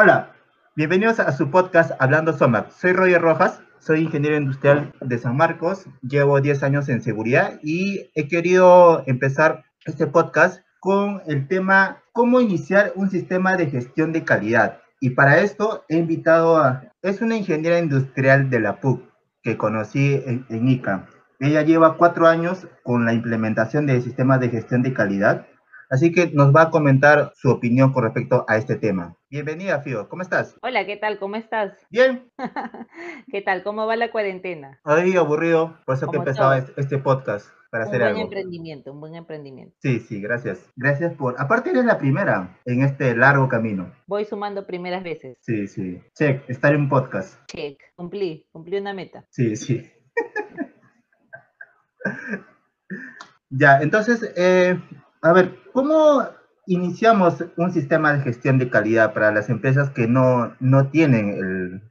Hola, bienvenidos a su podcast Hablando SOMAC. Soy Roger Rojas, soy ingeniero industrial de San Marcos, llevo 10 años en seguridad y he querido empezar este podcast con el tema cómo iniciar un sistema de gestión de calidad. Y para esto he invitado a, es una ingeniera industrial de la PUC que conocí en, en ICA. Ella lleva cuatro años con la implementación de sistemas de gestión de calidad Así que nos va a comentar su opinión con respecto a este tema. Bienvenida, Fio. ¿Cómo estás? Hola, ¿qué tal? ¿Cómo estás? Bien. ¿Qué tal? ¿Cómo va la cuarentena? Ahí aburrido, por eso que empezaba este podcast. Para hacer un buen emprendimiento, un buen emprendimiento. Sí, sí, gracias. Gracias por... Aparte eres la primera en este largo camino. Voy sumando primeras veces. Sí, sí. Check, estar en un podcast. Check, cumplí, cumplí una meta. Sí, sí. ya, entonces, eh, a ver, ¿cómo iniciamos un sistema de gestión de calidad para las empresas que no, no tienen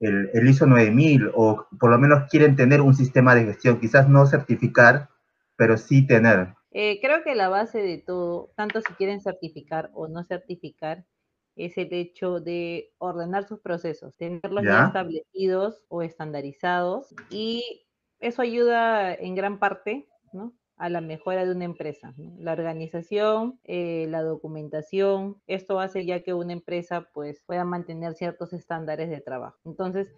el, el, ISO 9000 o por lo menos quieren tener un sistema de gestión? Quizás no certificar, pero sí tener. Eh, creo que la base de todo, tanto si quieren certificar o no certificar, es el hecho de ordenar sus procesos, tenerlos ya establecidos o estandarizados y eso ayuda en gran parte, ¿no? A la mejora de una empresa. La organización, eh, la documentación, esto hace ya que una empresa pues pueda mantener ciertos estándares de trabajo. Entonces,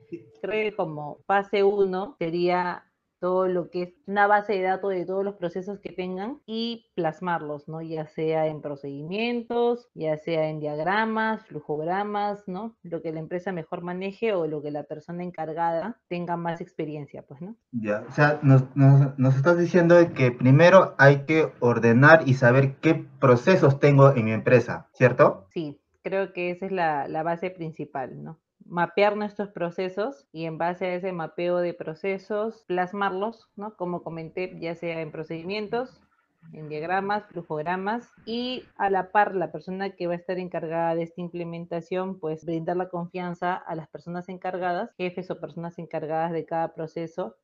creo que como fase uno sería todo lo que es una base de datos de todos los procesos que tengan y plasmarlos, ¿no? Ya sea en procedimientos, ya sea en diagramas, flujogramas, ¿no? Lo que la empresa mejor maneje o lo que la persona encargada tenga más experiencia, pues, ¿no? Ya, o sea, nos, nos, estás diciendo que primero hay que ordenar y saber qué procesos tengo en mi empresa, ¿cierto? Sí, creo que esa es la, la base principal, ¿no? Mapear nuestros procesos y en base a ese mapeo de procesos plasmarlos, ¿no? Como comenté, ya sea en procedimientos, en diagramas, flujogramas y a la par la persona que va a estar encargada de esta implementación, pues brindar la confianza a las personas encargadas, jefes o personas encargadas de cada proceso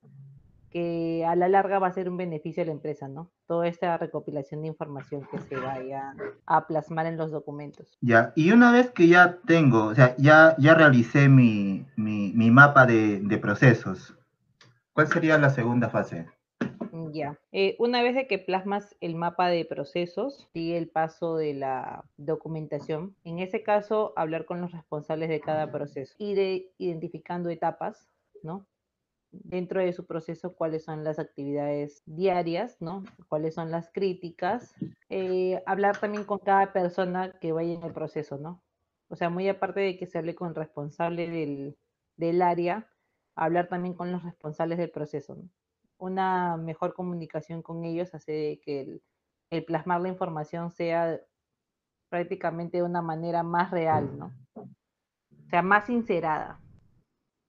que a la larga va a ser un beneficio a la empresa, ¿no? Toda esta recopilación de información que se vaya a plasmar en los documentos. Ya, y una vez que ya tengo, o sea, ya, ya realicé mi, mi, mapa de, de, procesos, ¿cuál sería la segunda fase? Ya, eh, una vez de que plasmas el mapa de procesos, sigue el paso de la documentación. En ese caso, hablar con los responsables de cada proceso, ir identificando etapas, ¿no? Dentro de su proceso cuáles son las actividades diarias, ¿no? Cuáles son las críticas. Eh, hablar también con cada persona que vaya en el proceso, ¿no? O sea, muy aparte de que se hable con el responsable del, del área, hablar también con los responsables del proceso. Una mejor comunicación con ellos hace que el, el, plasmar la información sea prácticamente de una manera más real, ¿no? O sea, más sincerada.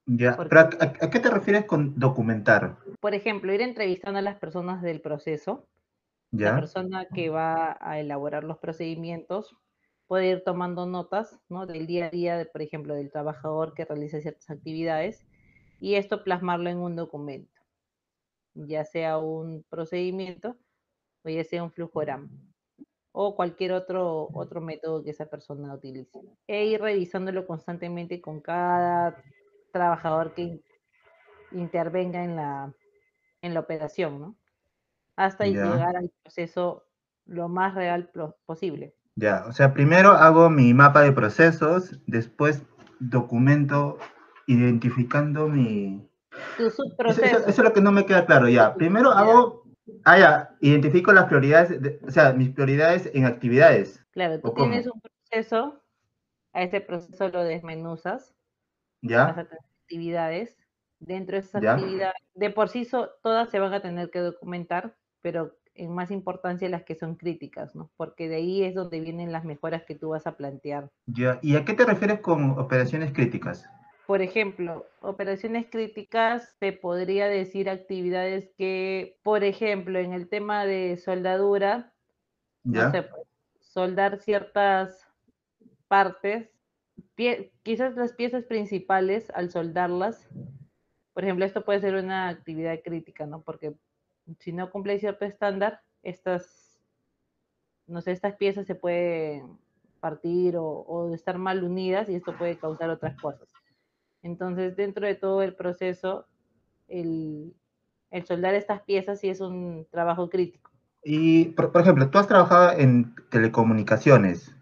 Ya, pero ¿a, qué te refieres con documentar? Por ejemplo, ir entrevistando a las personas del proceso. ¿Ya? La persona que va a elaborar los procedimientos puede ir tomando notas ¿no? del día a día, por ejemplo, del trabajador que realiza ciertas actividades y esto plasmarlo en un documento, ya sea un procedimiento o ya sea un flujograma o cualquier otro, otro método que esa persona utilice. E ir revisándolo constantemente con cada trabajador que intervenga en la, en la operación, ¿no? Hasta llegar al proceso lo más real posible. Ya, o sea, primero hago mi mapa de procesos, después documento identificando mi... Tu subproceso. Eso, es lo que no me queda claro, ya. Primero hago, ah, ya, identifico las prioridades, o sea, mis prioridades en actividades. Claro, tú tienes un proceso, a ese proceso lo desmenuzas, ¿Ya? actividades. Dentro de esas actividades, de por sí todas se van a tener que documentar, pero en más importancia las que son críticas, ¿no? Porque de ahí es donde vienen las mejoras que tú vas a plantear. Ya, ¿y a qué te refieres con operaciones críticas? Por ejemplo, operaciones críticas se podría decir actividades que, por ejemplo, en el tema de soldadura, ¿Ya? Pues, soldar ciertas partes quizás las piezas principales al soldarlas, por ejemplo, esto puede ser una actividad crítica, ¿no? Porque si no cumple cierto estándar, estas, no sé, estas piezas se pueden partir o, estar mal unidas y esto puede causar otras cosas. Entonces, dentro de todo el proceso, el, soldar estas piezas sí es un trabajo crítico. Y, por, ejemplo, tú has trabajado en telecomunicaciones.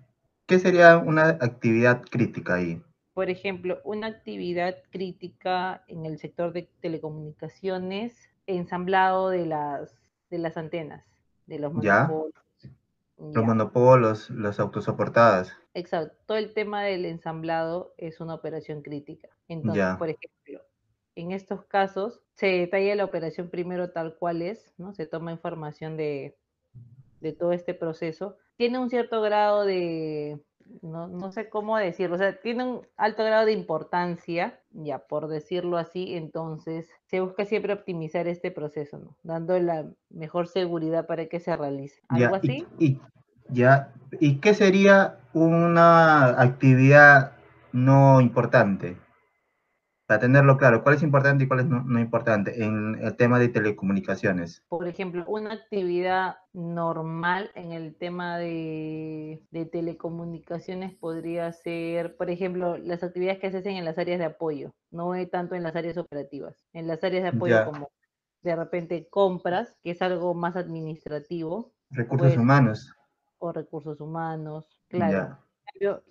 ¿Qué sería una actividad crítica ahí? Por ejemplo, una actividad crítica en el sector de telecomunicaciones, ensamblado de las, de las antenas, de los monopolios. Los monopolios, las autosoportadas. Exacto. Todo el tema del ensamblado es una operación crítica. Entonces, por ejemplo, en estos casos se detalla la operación primero tal cual es, ¿no? Se toma información de, de todo este proceso. Tiene un cierto grado de, no, no, sé cómo decirlo, o sea, tiene un alto grado de importancia, ya por decirlo así, entonces se busca siempre optimizar este proceso, ¿no? Dando la mejor seguridad para que se realice. ¿Algo así? Y, ya, ¿y qué sería una actividad no importante? Para tenerlo claro, cuál es importante y cuál es no, importante en el tema de telecomunicaciones. Por ejemplo, una actividad normal en el tema de, telecomunicaciones podría ser, por ejemplo, las actividades que se hacen en las áreas de apoyo, no tanto en las áreas operativas. En las áreas de apoyo como de repente compras, que es algo más administrativo. Recursos humanos. O recursos humanos, claro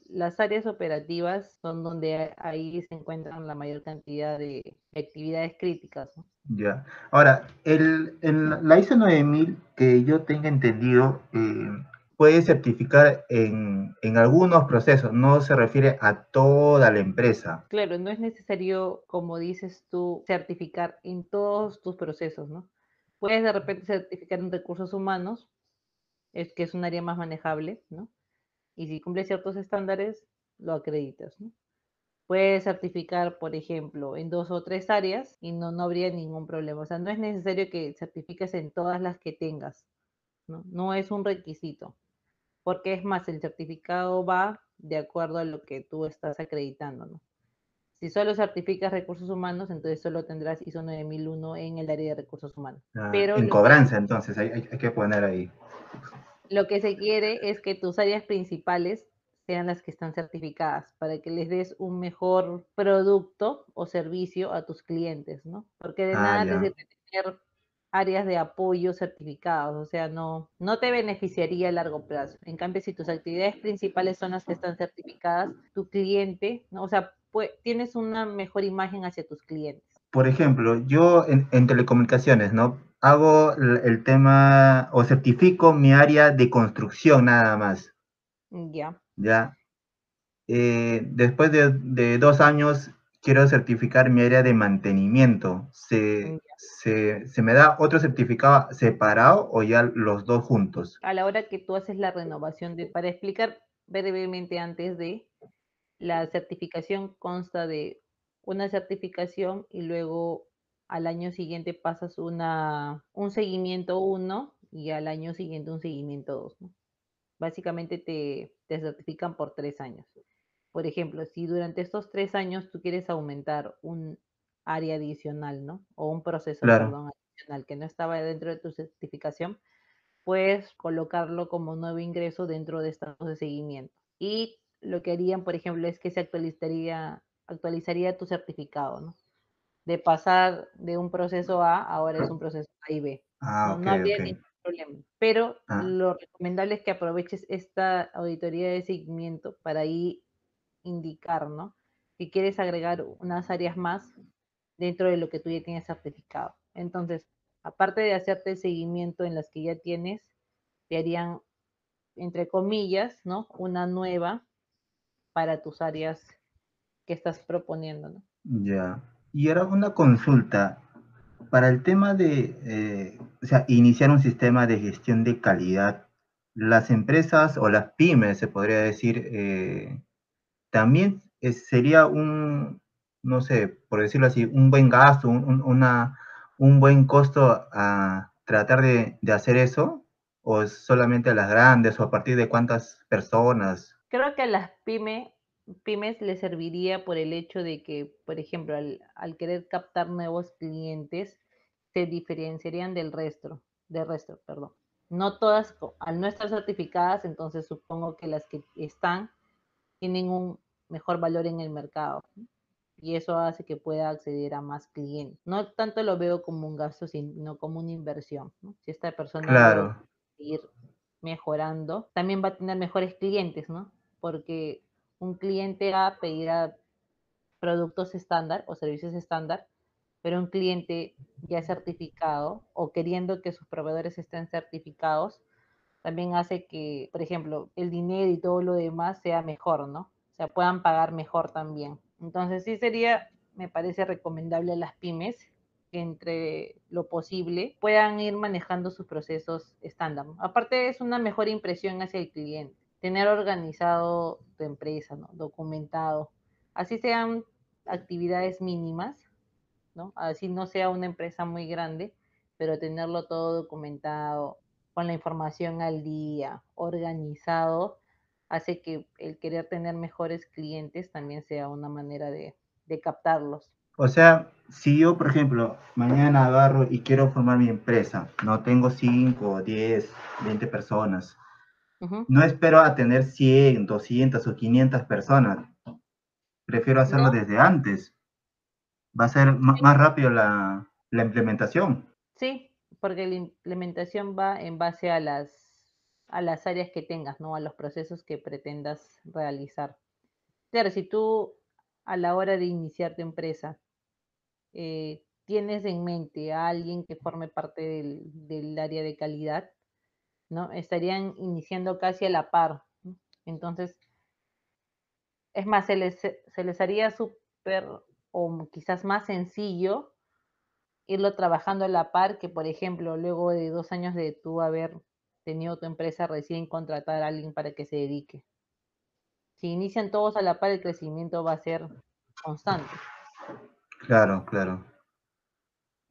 las áreas operativas son donde ahí se encuentran la mayor cantidad de actividades críticas. Ya. Ahora, el, la ISO 9000, que yo tenga entendido, eh, puede certificar en, en, algunos procesos, no se refiere a toda la empresa. Claro, no es necesario, como dices tú, certificar en todos tus procesos, ¿no? Puedes de repente certificar en recursos humanos, es que es un área más manejable, ¿no? Y si cumple ciertos estándares, lo acreditas. ¿no? Puedes certificar, por ejemplo, en dos o tres áreas y no, no habría ningún problema. O sea, no es necesario que certifiques en todas las que tengas. ¿no? no es un requisito. Porque es más, el certificado va de acuerdo a lo que tú estás acreditando. ¿no? Si solo certificas recursos humanos, entonces solo tendrás ISO 9001 en el área de recursos humanos. Ah, Pero en cobranza, entonces, hay, hay, que poner ahí lo que se quiere es que tus áreas principales sean las que están certificadas para que les des un mejor producto o servicio a tus clientes, ¿no? Porque de ah, nada te tener áreas de apoyo certificados, o sea, no, no te beneficiaría a largo plazo. En cambio, si tus actividades principales son las que están certificadas, tu cliente, ¿no? o sea, pues, tienes una mejor imagen hacia tus clientes. Por ejemplo, yo en telecomunicaciones, ¿no? Hago el tema o certifico mi área de construcción nada más. Ya. Ya. Eh, después de, dos años quiero certificar mi área de mantenimiento. ¿Se, se, me da otro certificado separado o ya los dos juntos? A la hora que tú haces la renovación, de, para explicar brevemente antes de, la certificación consta de una certificación y luego al año siguiente pasas una, un seguimiento 1 y al año siguiente un seguimiento 2. Básicamente te, certifican por tres años. Por ejemplo, si durante estos tres años tú quieres aumentar un área adicional, ¿no? O un proceso adicional que no estaba dentro de tu certificación, puedes colocarlo como nuevo ingreso dentro de estados de seguimiento. Y lo que harían, por ejemplo, es que se actualizaría, actualizaría tu certificado, ¿no? De pasar de un proceso A, ahora es un proceso A y B. Ah, no, habría ningún problema. Pero ah. lo recomendable es que aproveches esta auditoría de seguimiento para ahí indicar, ¿no? Que quieres agregar unas áreas más dentro de lo que tú ya tienes certificado. Entonces, aparte de hacerte el seguimiento en las que ya tienes, te harían, entre comillas, ¿no? Una nueva para tus áreas que estás proponiendo, ¿no? Ya. Y era una consulta para el tema de, eh, o sea, iniciar un sistema de gestión de calidad. Las empresas o las pymes, se podría decir, eh, también sería un, no sé, por decirlo así, un buen gasto, un, una, un buen costo a tratar de, de hacer eso, o solamente a las grandes, o a partir de cuántas personas. Creo que las pymes pymes le serviría por el hecho de que, por ejemplo, al, querer captar nuevos clientes, se diferenciarían del resto, del resto, perdón. No todas, al no estar certificadas, entonces supongo que las que están tienen un mejor valor en el mercado. Y eso hace que pueda acceder a más clientes. No tanto lo veo como un gasto, sino como una inversión. Si esta persona claro. ir mejorando, también va a tener mejores clientes, ¿no? Porque un cliente A pedirá productos estándar o servicios estándar, pero un cliente ya certificado o queriendo que sus proveedores estén certificados, también hace que, por ejemplo, el dinero y todo lo demás sea mejor, ¿no? O sea, puedan pagar mejor también. Entonces sí sería, me parece recomendable a las pymes que entre lo posible puedan ir manejando sus procesos estándar. Aparte es una mejor impresión hacia el cliente, tener organizado tu empresa, ¿no? documentado, así sean actividades mínimas, ¿no? así no sea una empresa muy grande, pero tenerlo todo documentado, con la información al día, organizado, hace que el querer tener mejores clientes también sea una manera de, captarlos. O sea, si yo, por ejemplo, mañana agarro y quiero formar mi empresa, no tengo 5, 10, 20 personas, no espero a tener 100, 200 o 500 personas, prefiero hacerlo desde antes. Va a ser más rápido la, la implementación. Sí, porque la implementación va en base a las a las áreas que tengas, ¿no? A los procesos que pretendas realizar. Claro, si tú a la hora de iniciar tu empresa eh, tienes en mente a alguien que forme parte del, área de calidad, ¿no? Estarían iniciando casi a la par. Entonces, es más, se les, se les haría súper o quizás más sencillo irlo trabajando a la par que, por ejemplo, luego de dos años de tú haber tenido tu empresa recién contratar a alguien para que se dedique. Si inician todos a la par, el crecimiento va a ser constante. Claro, claro.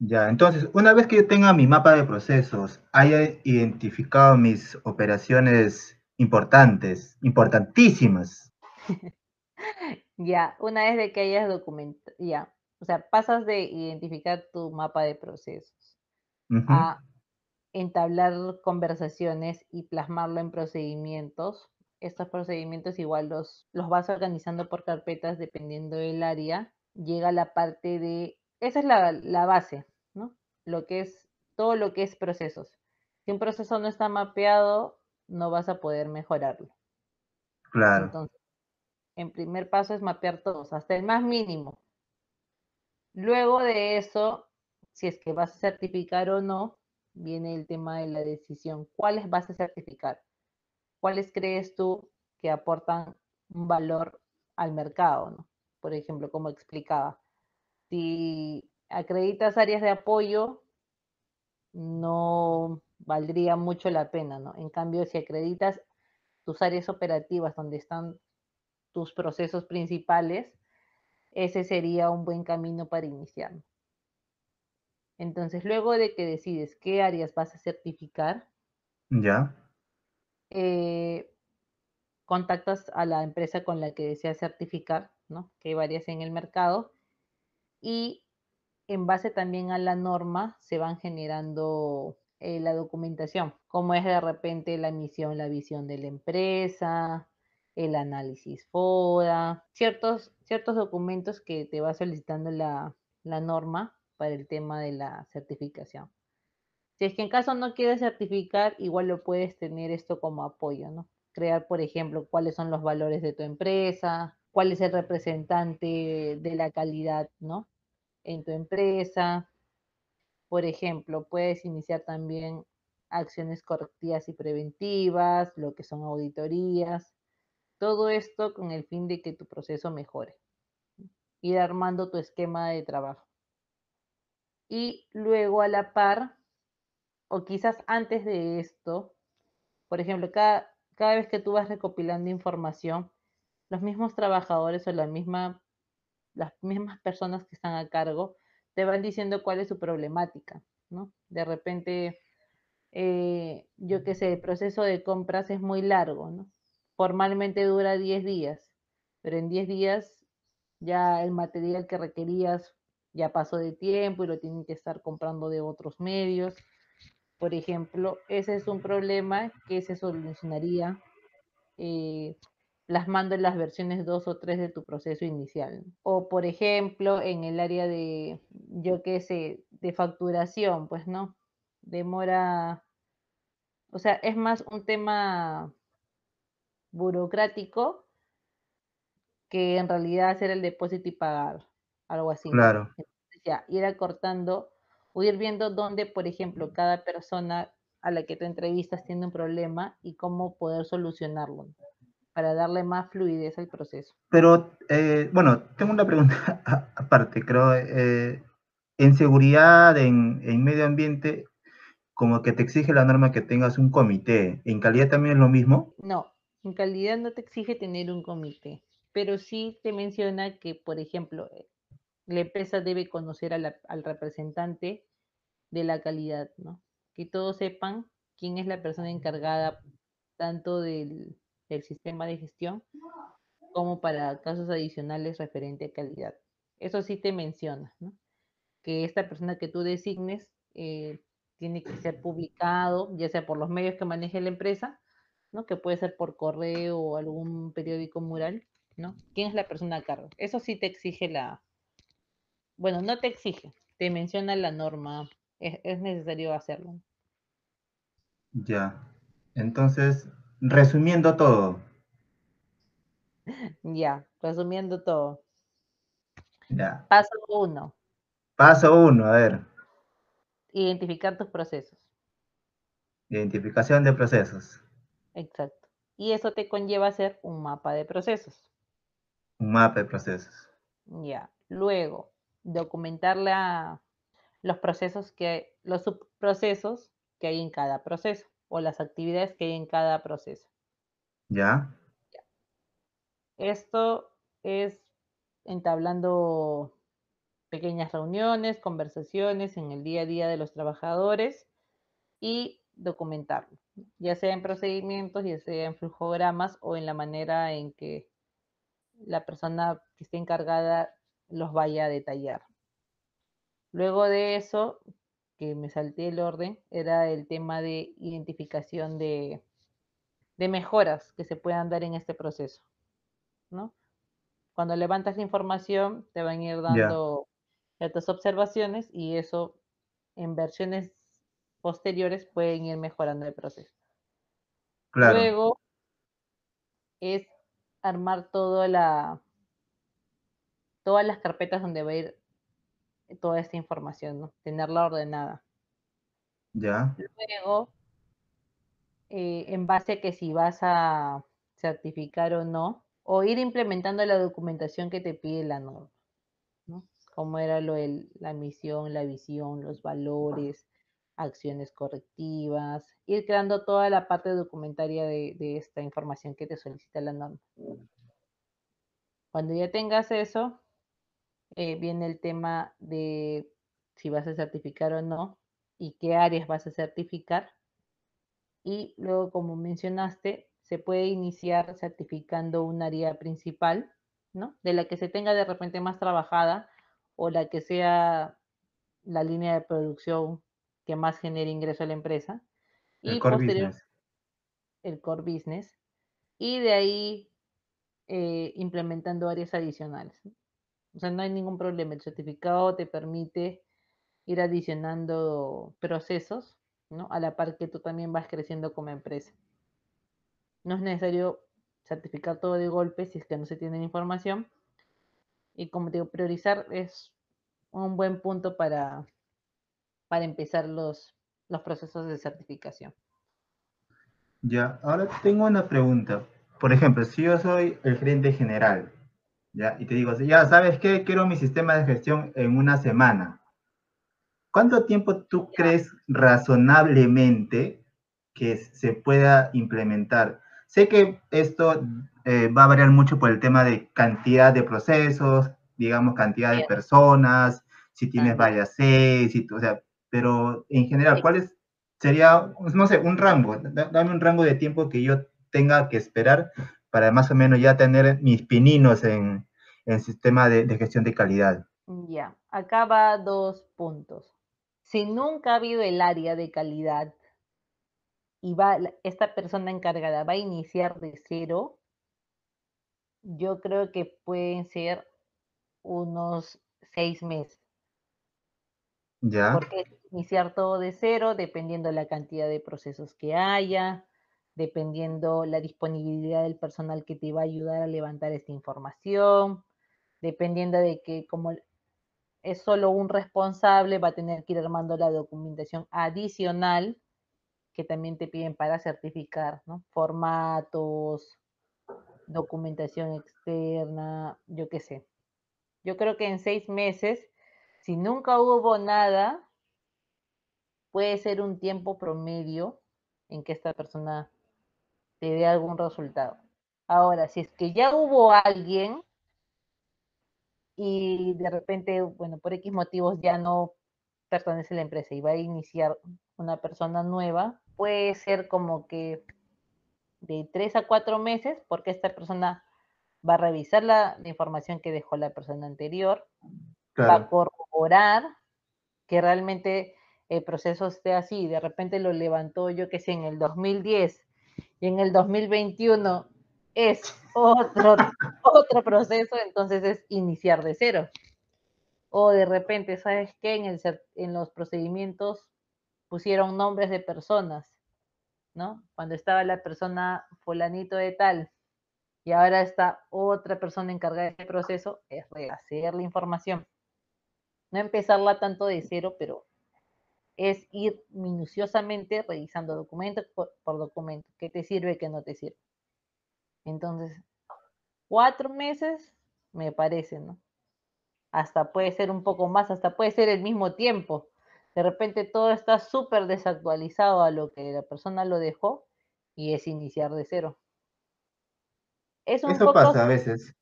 Ya, entonces, una vez que yo tenga mi mapa de procesos, haya identificado mis operaciones importantes, importantísimas. ya, una vez de que hayas documentado, ya, o sea, pasas de identificar tu mapa de procesos a entablar conversaciones y plasmarlo en procedimientos. Estos procedimientos igual los, los vas organizando por carpetas dependiendo del área. Llega la parte de, esa es la, la base, ¿no? Lo que es, todo lo que es procesos. Si un proceso no está mapeado, no vas a poder mejorarlo. Claro. Entonces, en primer paso es mapear todos, hasta el más mínimo. Luego de eso, si es que vas a certificar o no, viene el tema de la decisión. ¿Cuáles vas a certificar? ¿Cuáles crees tú que aportan un valor al mercado? ¿no? Por ejemplo, como explicaba, si acreditas áreas de apoyo, no valdría mucho la pena, ¿no? En cambio, si acreditas tus áreas operativas donde están tus procesos principales, ese sería un buen camino para iniciar. Entonces, luego de que decides qué áreas vas a certificar, ya. Eh, contactas a la empresa con la que deseas certificar, ¿no? Que hay varias en el mercado. Y en base también a la norma se van generando eh, la documentación, como es de repente la misión, la visión de la empresa, el análisis FODA, ciertos, ciertos documentos que te va solicitando la, la norma para el tema de la certificación. Si es que en caso no quieres certificar, igual lo puedes tener esto como apoyo, ¿no? Crear, por ejemplo, cuáles son los valores de tu empresa, cuál es el representante de la calidad, ¿no? En tu empresa. Por ejemplo, puedes iniciar también acciones correctivas y preventivas, lo que son auditorías. Todo esto con el fin de que tu proceso mejore. Ir armando tu esquema de trabajo y luego a la par, o quizás antes de esto, por ejemplo, cada, cada vez que tú vas recopilando información, los mismos trabajadores o la misma, las mismas personas que están a cargo te van diciendo cuál es su problemática, ¿no? De repente, eh, yo qué sé, el proceso de compras es muy largo, ¿no? Formalmente dura 10 días, pero en 10 días ya el material que requerías ya pasó de tiempo y lo tienen que estar comprando de otros medios. Por ejemplo, ese es un problema que se solucionaría eh, plasmando en las versiones 2 o 3 de tu proceso inicial. O, por ejemplo, en el área de, yo qué sé, de facturación, pues no, demora, o sea, es más un tema burocrático que en realidad hacer el depósito y pagar, algo así. Claro. ya, ir acortando o ir viendo dónde, por ejemplo, cada persona a la que te entrevistas tiene un problema y cómo poder solucionarlo para darle más fluidez al proceso. Pero, eh, bueno, tengo una pregunta aparte, creo. Eh, en seguridad, en, en, medio ambiente, como que te exige la norma que tengas un comité. ¿En calidad también es lo mismo? No, en calidad no te exige tener un comité, pero sí te menciona que, por ejemplo, eh, la empresa debe conocer al representante de la calidad, ¿no? Que todos sepan quién es la persona encargada tanto del, del sistema de gestión como para casos adicionales referente a calidad. Eso sí te menciona, ¿no? Que esta persona que tú designes eh, tiene que ser publicado, ya sea por los medios que maneje la empresa, ¿no? Que puede ser por correo o algún periódico mural, ¿no? ¿Quién es la persona a cargo? Eso sí te exige la, bueno, no te exige, te menciona la norma, es, es necesario hacerlo. Ya, entonces Resumiendo todo. Ya, resumiendo todo. Ya. Paso uno. Paso uno, a ver. Identificar tus procesos. Identificación de procesos. Exacto. Y eso te conlleva a hacer un mapa de procesos. Un mapa de procesos. Ya. Luego, documentar los procesos que, los subprocesos que hay en cada proceso o las actividades que hay en cada proceso. ¿Ya? Esto es entablando pequeñas reuniones, conversaciones en el día a día de los trabajadores y documentarlo, ya sea en procedimientos, ya sea en flujogramas o en la manera en que la persona que esté encargada los vaya a detallar. Luego de eso, que me salté el orden era el tema de identificación de, mejoras que se puedan dar en este proceso, ¿no? Cuando levantas la información, te van a ir dando ciertas observaciones y eso en versiones posteriores pueden ir mejorando el proceso. Luego es armar toda la, todas las carpetas donde va a ir toda esta información, ¿no? Tenerla ordenada. Ya. Luego, eh, en base a que si vas a certificar o no, o ir implementando la documentación que te pide la norma, ¿no? Como era lo de la misión, la visión, los valores, acciones correctivas, ir creando toda la parte documentaria de, de esta información que te solicita la norma. Cuando ya tengas eso, eh, viene el tema de si vas a certificar o no y qué áreas vas a certificar. Y luego, como mencionaste, se puede iniciar certificando un área principal, ¿no? De la que se tenga de repente más trabajada o la que sea la línea de producción que más genere ingreso a la empresa. El core business. El core business. Y de ahí eh, implementando áreas adicionales. O sea, no hay ningún problema. El certificado te permite ir adicionando procesos, ¿no? A la par que tú también vas creciendo como empresa. No es necesario certificar todo de golpe si es que no se tiene información. Y como te digo, priorizar es un buen punto para, para empezar los, los procesos de certificación. Ya, ahora tengo una pregunta. Por ejemplo, si yo soy el gerente general ¿ya? Y te digo, ya, ¿sabes qué? Quiero mi sistema de gestión en una semana. ¿Cuánto tiempo tú crees razonablemente que se pueda implementar? Sé que esto eh, va a variar mucho por el tema de cantidad de procesos, digamos, cantidad de personas, si tienes varias seis, si, o sea, pero en general, ¿cuál es, sería, no sé, un rango? Dame un rango de tiempo que yo tenga que esperar para más o menos ya tener mis pininos en, el sistema de, gestión de calidad. Ya, acá va dos puntos. Si nunca ha habido el área de calidad y va, esta persona encargada va a iniciar de cero, yo creo que pueden ser unos seis meses. Ya. Porque iniciar todo de cero, dependiendo la cantidad de procesos que haya, dependiendo la disponibilidad del personal que te va a ayudar a levantar esta información, dependiendo de que como es solo un responsable, va a tener que ir armando la documentación adicional que también te piden para certificar, ¿no? Formatos, documentación externa, yo qué sé. Yo creo que en seis meses, si nunca hubo nada, puede ser un tiempo promedio en que esta persona te dé algún resultado. Ahora, si es que ya hubo alguien y de repente, bueno, por X motivos ya no pertenece a la empresa y va a iniciar una persona nueva, puede ser como que de tres a cuatro meses, porque esta persona va a revisar la, información que dejó la persona anterior, va a corroborar que realmente el proceso esté así, de repente lo levantó yo que sé en el 2010 y en el 2021 es otro, otro proceso, entonces es iniciar de cero. O de repente, ¿sabes qué? En, el, en los procedimientos pusieron nombres de personas, ¿no? Cuando estaba la persona fulanito de tal y ahora está otra persona encargada de ese proceso, es rehacer la información. No empezarla tanto de cero, pero es ir minuciosamente revisando documento por, documento, qué te sirve, qué no te sirve. Entonces, cuatro meses me parece, ¿no? Hasta puede ser un poco más, hasta puede ser el mismo tiempo. De repente todo está súper desactualizado a lo que la persona lo dejó y es iniciar de cero. Es Eso pasa a veces.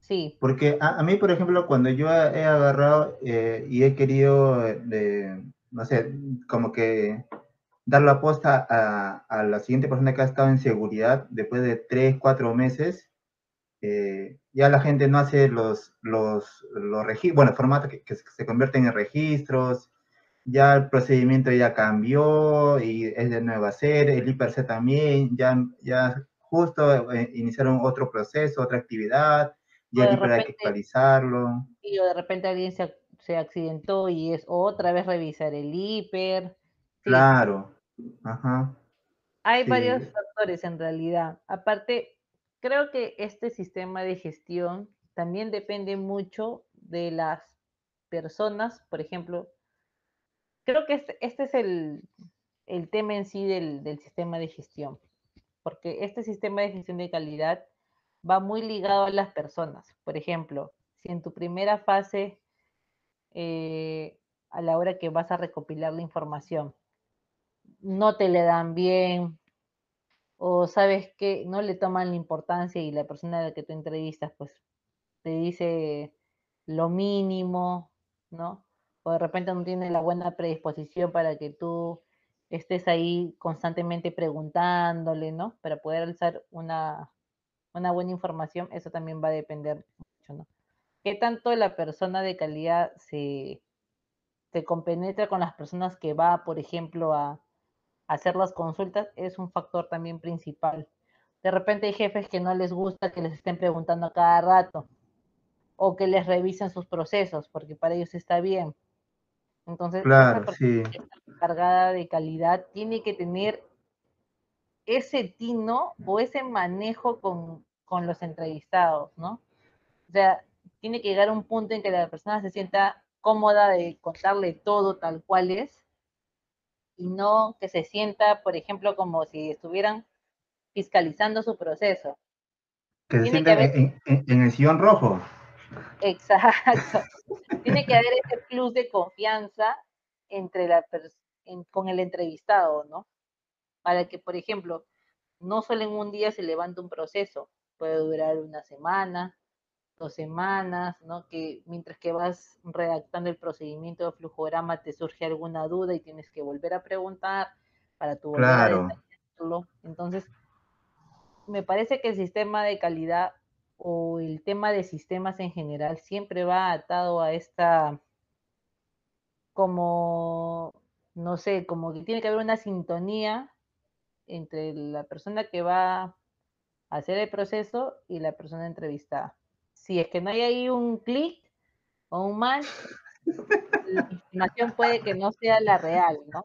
Sí. Porque a, mí, por ejemplo, cuando yo he agarrado eh, y he querido eh, no sé, como que dar la aposta a, la siguiente persona que ha estado en seguridad después de tres, cuatro meses, eh, ya la gente no hace los, los, los registros, bueno, formatos que, se convierten en registros, ya el procedimiento ya cambió y es de nuevo hacer, el IPRC también, ya, ya justo eh, iniciaron otro proceso, otra actividad, ya el IPR hay que actualizarlo. Y de repente alguien se se accidentó y es otra vez revisar el hiper. Claro, ajá. Hay varios factores en realidad. Aparte, creo que este sistema de gestión también depende mucho de las personas, por ejemplo, creo que este, este es el, tema en sí del, del sistema de gestión, porque este sistema de gestión de calidad va muy ligado a las personas. Por ejemplo, si en tu primera fase eh, a la hora que vas a recopilar la información. No te le dan bien o sabes que no le toman la importancia y la persona a la que tú entrevistas pues te dice lo mínimo, ¿no? O de repente no tiene la buena predisposición para que tú estés ahí constantemente preguntándole, ¿no? Para poder alzar una, una buena información, eso también va a depender mucho, ¿no? Qué tanto la persona de calidad se, se compenetra con las personas que va, por ejemplo, a, hacer las consultas, es un factor también principal. De repente hay jefes que no les gusta que les estén preguntando a cada rato o que les revisen sus procesos, porque para ellos está bien. Entonces, claro, sí. cargada de calidad tiene que tener ese tino o ese manejo con, con los entrevistados, ¿no? O sea, tiene que llegar a un punto en que la persona se sienta cómoda de contarle todo tal cual es y no que se sienta, por ejemplo, como si estuvieran fiscalizando su proceso. Que se sienta en, el sillón rojo. Exacto. Tiene que haber ese plus de confianza entre la con el entrevistado, ¿no? Para que, por ejemplo, no solo en un día se levante un proceso, puede durar una semana, dos semanas, ¿no? Que mientras que vas redactando el procedimiento de flujograma te surge alguna duda y tienes que volver a preguntar para tu claro. Entonces, me parece que el sistema de calidad o el tema de sistemas en general siempre va atado a esta como no sé, como que tiene que haber una sintonía entre la persona que va a hacer el proceso y la persona entrevistada. Si es que no hay ahí un clic o un match, la información puede que no sea la real, ¿no?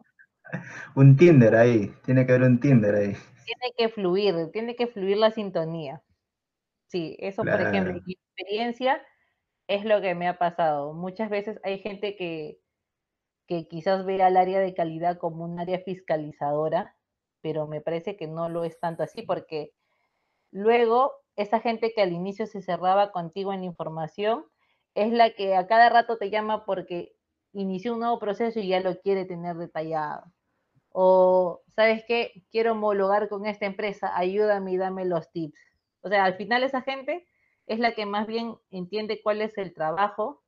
Un Tinder ahí, tiene que haber un Tinder ahí. Tiene que fluir, tiene que fluir la sintonía. Sí, eso por ejemplo, mi experiencia es lo que me ha pasado. Muchas veces hay gente que, que quizás ve al área de calidad como un área fiscalizadora, pero me parece que no lo es tanto así porque luego esa gente que al inicio se cerraba contigo en información es la que a cada rato te llama porque inició un nuevo proceso y ya lo quiere tener detallado. O, ¿sabes qué? Quiero homologar con esta empresa, ayúdame y dame los tips. O sea, al final esa gente es la que más bien entiende cuál es el trabajo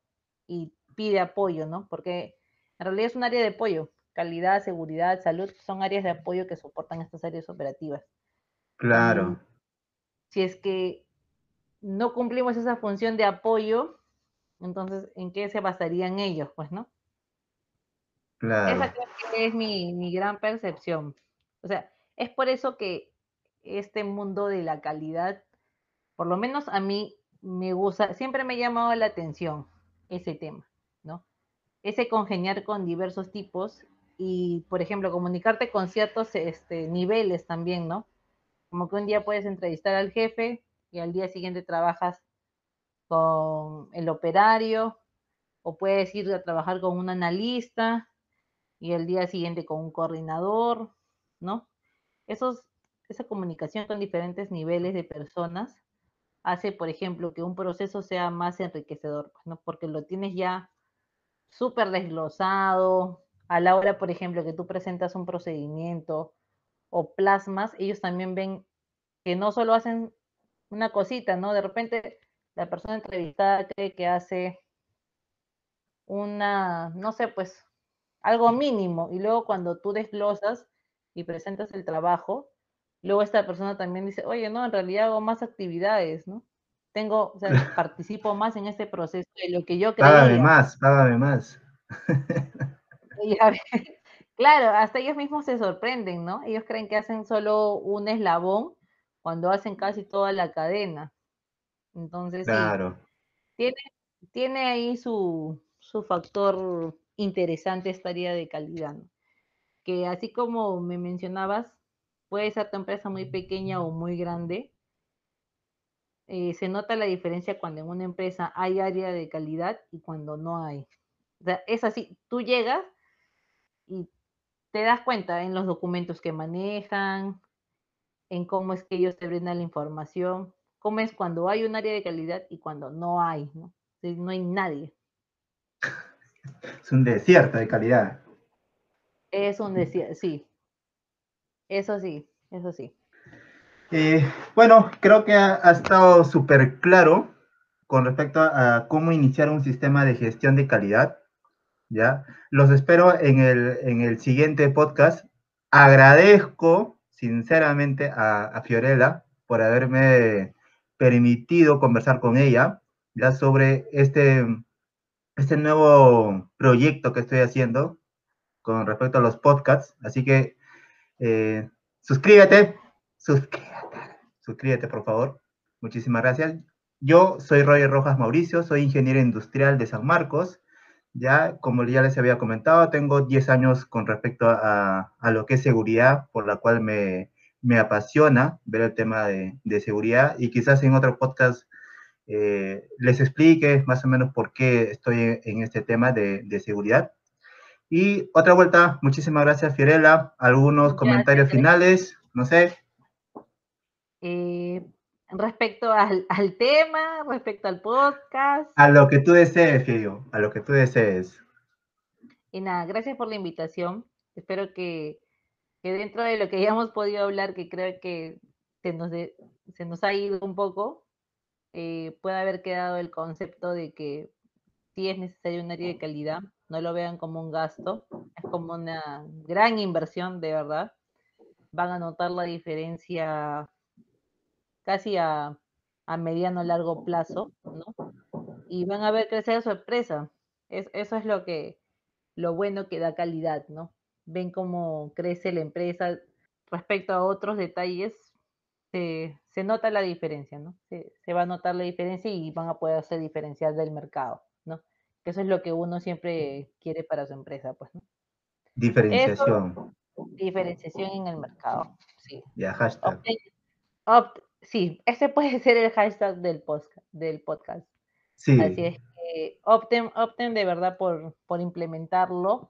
y pide apoyo, ¿no? Porque en realidad es un área de apoyo. Calidad, seguridad, salud son áreas de apoyo que soportan estas áreas operativas. Claro. Si es que no cumplimos esa función de apoyo, entonces, ¿en qué se basarían ellos? Pues, ¿no? Claro. Esa es mi, mi gran percepción. O sea, es por eso que este mundo de la calidad, por lo menos a mí me gusta, siempre me ha llamado la atención ese tema, ¿no? Ese congeniar con diversos tipos y, por ejemplo, comunicarte con ciertos este, niveles también, ¿no? Como que un día puedes entrevistar al jefe y al día siguiente trabajas con el operario, o puedes ir a trabajar con un analista y el día siguiente con un coordinador, ¿no? Esa comunicación con diferentes niveles de personas hace, por ejemplo, que un proceso sea más enriquecedor, ¿no? Porque lo tienes ya súper desglosado. A la hora, por ejemplo, que tú presentas un procedimiento o plasmas, ellos también ven que no solo hacen una cosita, ¿no? De repente la persona entrevistada cree que hace una, no sé, pues algo mínimo, y luego cuando tú desglosas y presentas el trabajo, luego esta persona también dice, oye, no, en realidad hago más actividades, ¿no? Tengo, o sea, participo más en este proceso de lo que yo creo. Págame más, págame más. Claro, hasta ellos mismos se sorprenden, ¿no? Ellos creen que hacen solo un eslabón cuando hacen casi toda la cadena. Entonces, claro. tiene, tiene ahí su, factor interesante esta área de calidad, que así como me mencionabas, puede ser tu empresa muy pequeña o muy grande, eh, se nota la diferencia cuando en una empresa hay área de calidad y cuando no hay. O sea, es así, tú llegas y te das cuenta en los documentos que manejan, en cómo es que ellos te brindan la información cómo es cuando hay un área de calidad y cuando no hay, ¿no? no hay nadie. Es un desierto de calidad. Es un desierto, sí. Eso sí, eso sí. Eh, bueno, creo que ha, estado súper claro con respecto a, cómo iniciar un sistema de gestión de calidad. ¿Ya? Los espero en el, en el siguiente podcast. Agradezco sinceramente a, a Fiorella por haberme permitido conversar con ella ya sobre este, este nuevo proyecto que estoy haciendo con respecto a los podcasts. Así que eh, suscríbete, suscríbete, suscríbete por favor. Muchísimas gracias. Yo soy Roger Rojas Mauricio, soy ingeniero industrial de San Marcos. Ya, como ya les había comentado, tengo 10 años con respecto a, a lo que es seguridad, por la cual me, me apasiona ver el tema de, seguridad y quizás en otro podcast eh, les explique más o menos por qué estoy en este tema de, seguridad. Y otra vuelta, muchísimas gracias Fiorella. Algunos comentarios finales, no sé. Eh, respecto al, tema, respecto al podcast. A lo que tú desees, Fiorella, a lo que tú desees. Y nada, gracias por la invitación. Espero que que dentro de lo que ya hemos podido hablar, que creo que se nos, se nos ha ido un poco, eh, puede haber quedado el concepto de que si es necesario un área de calidad, no lo vean como un gasto, es como una gran inversión de verdad. Van a notar la diferencia casi a, a mediano largo plazo, ¿no? Y van a ver crecer su empresa. Es, eso es lo que lo bueno que da calidad, ¿no? ven cómo crece la empresa, respecto a otros detalles, se, nota la diferencia, ¿no? Se, va a notar la diferencia y van a poder hacer diferencial del mercado, ¿no? Eso es lo que uno siempre quiere para su empresa, pues, ¿no? Diferenciación. diferenciación en el mercado, sí. Ya, hashtag. Sí, ese puede ser el hashtag del, del podcast. Sí. Así es que opten, opten de verdad por, por implementarlo.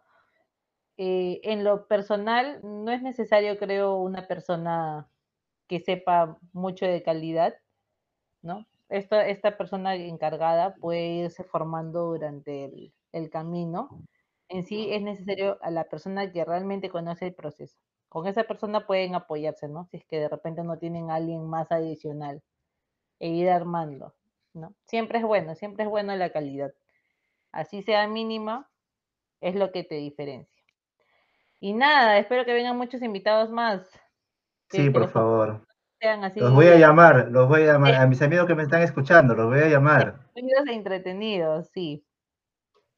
Eh, en lo personal, no es necesario, creo, una persona que sepa mucho de calidad, ¿no? Esta, esta persona encargada puede irse formando durante el, camino. En sí es necesario a la persona que realmente conoce el proceso. Con esa persona pueden apoyarse, ¿no? Si es que de repente no tienen a alguien más adicional e ir armando, ¿no? Siempre es bueno, siempre es bueno la calidad. Así sea mínima, es lo que te diferencia. Y nada, espero que vengan muchos invitados más. Sí, por favor. los voy a llamar, los voy a llamar. A mis amigos que me están escuchando, los voy a llamar. Entretenidos e entretenidos, sí.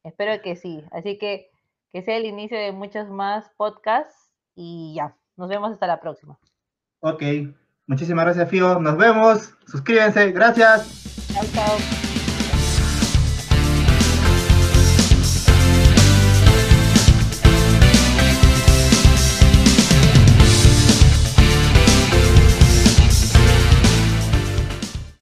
Espero que sí. Así que que sea el inicio de muchos más podcasts y ya. Nos vemos hasta la próxima. Ok. Muchísimas gracias, Fío. Nos vemos. Suscríbanse. Gracias. Chao, chao.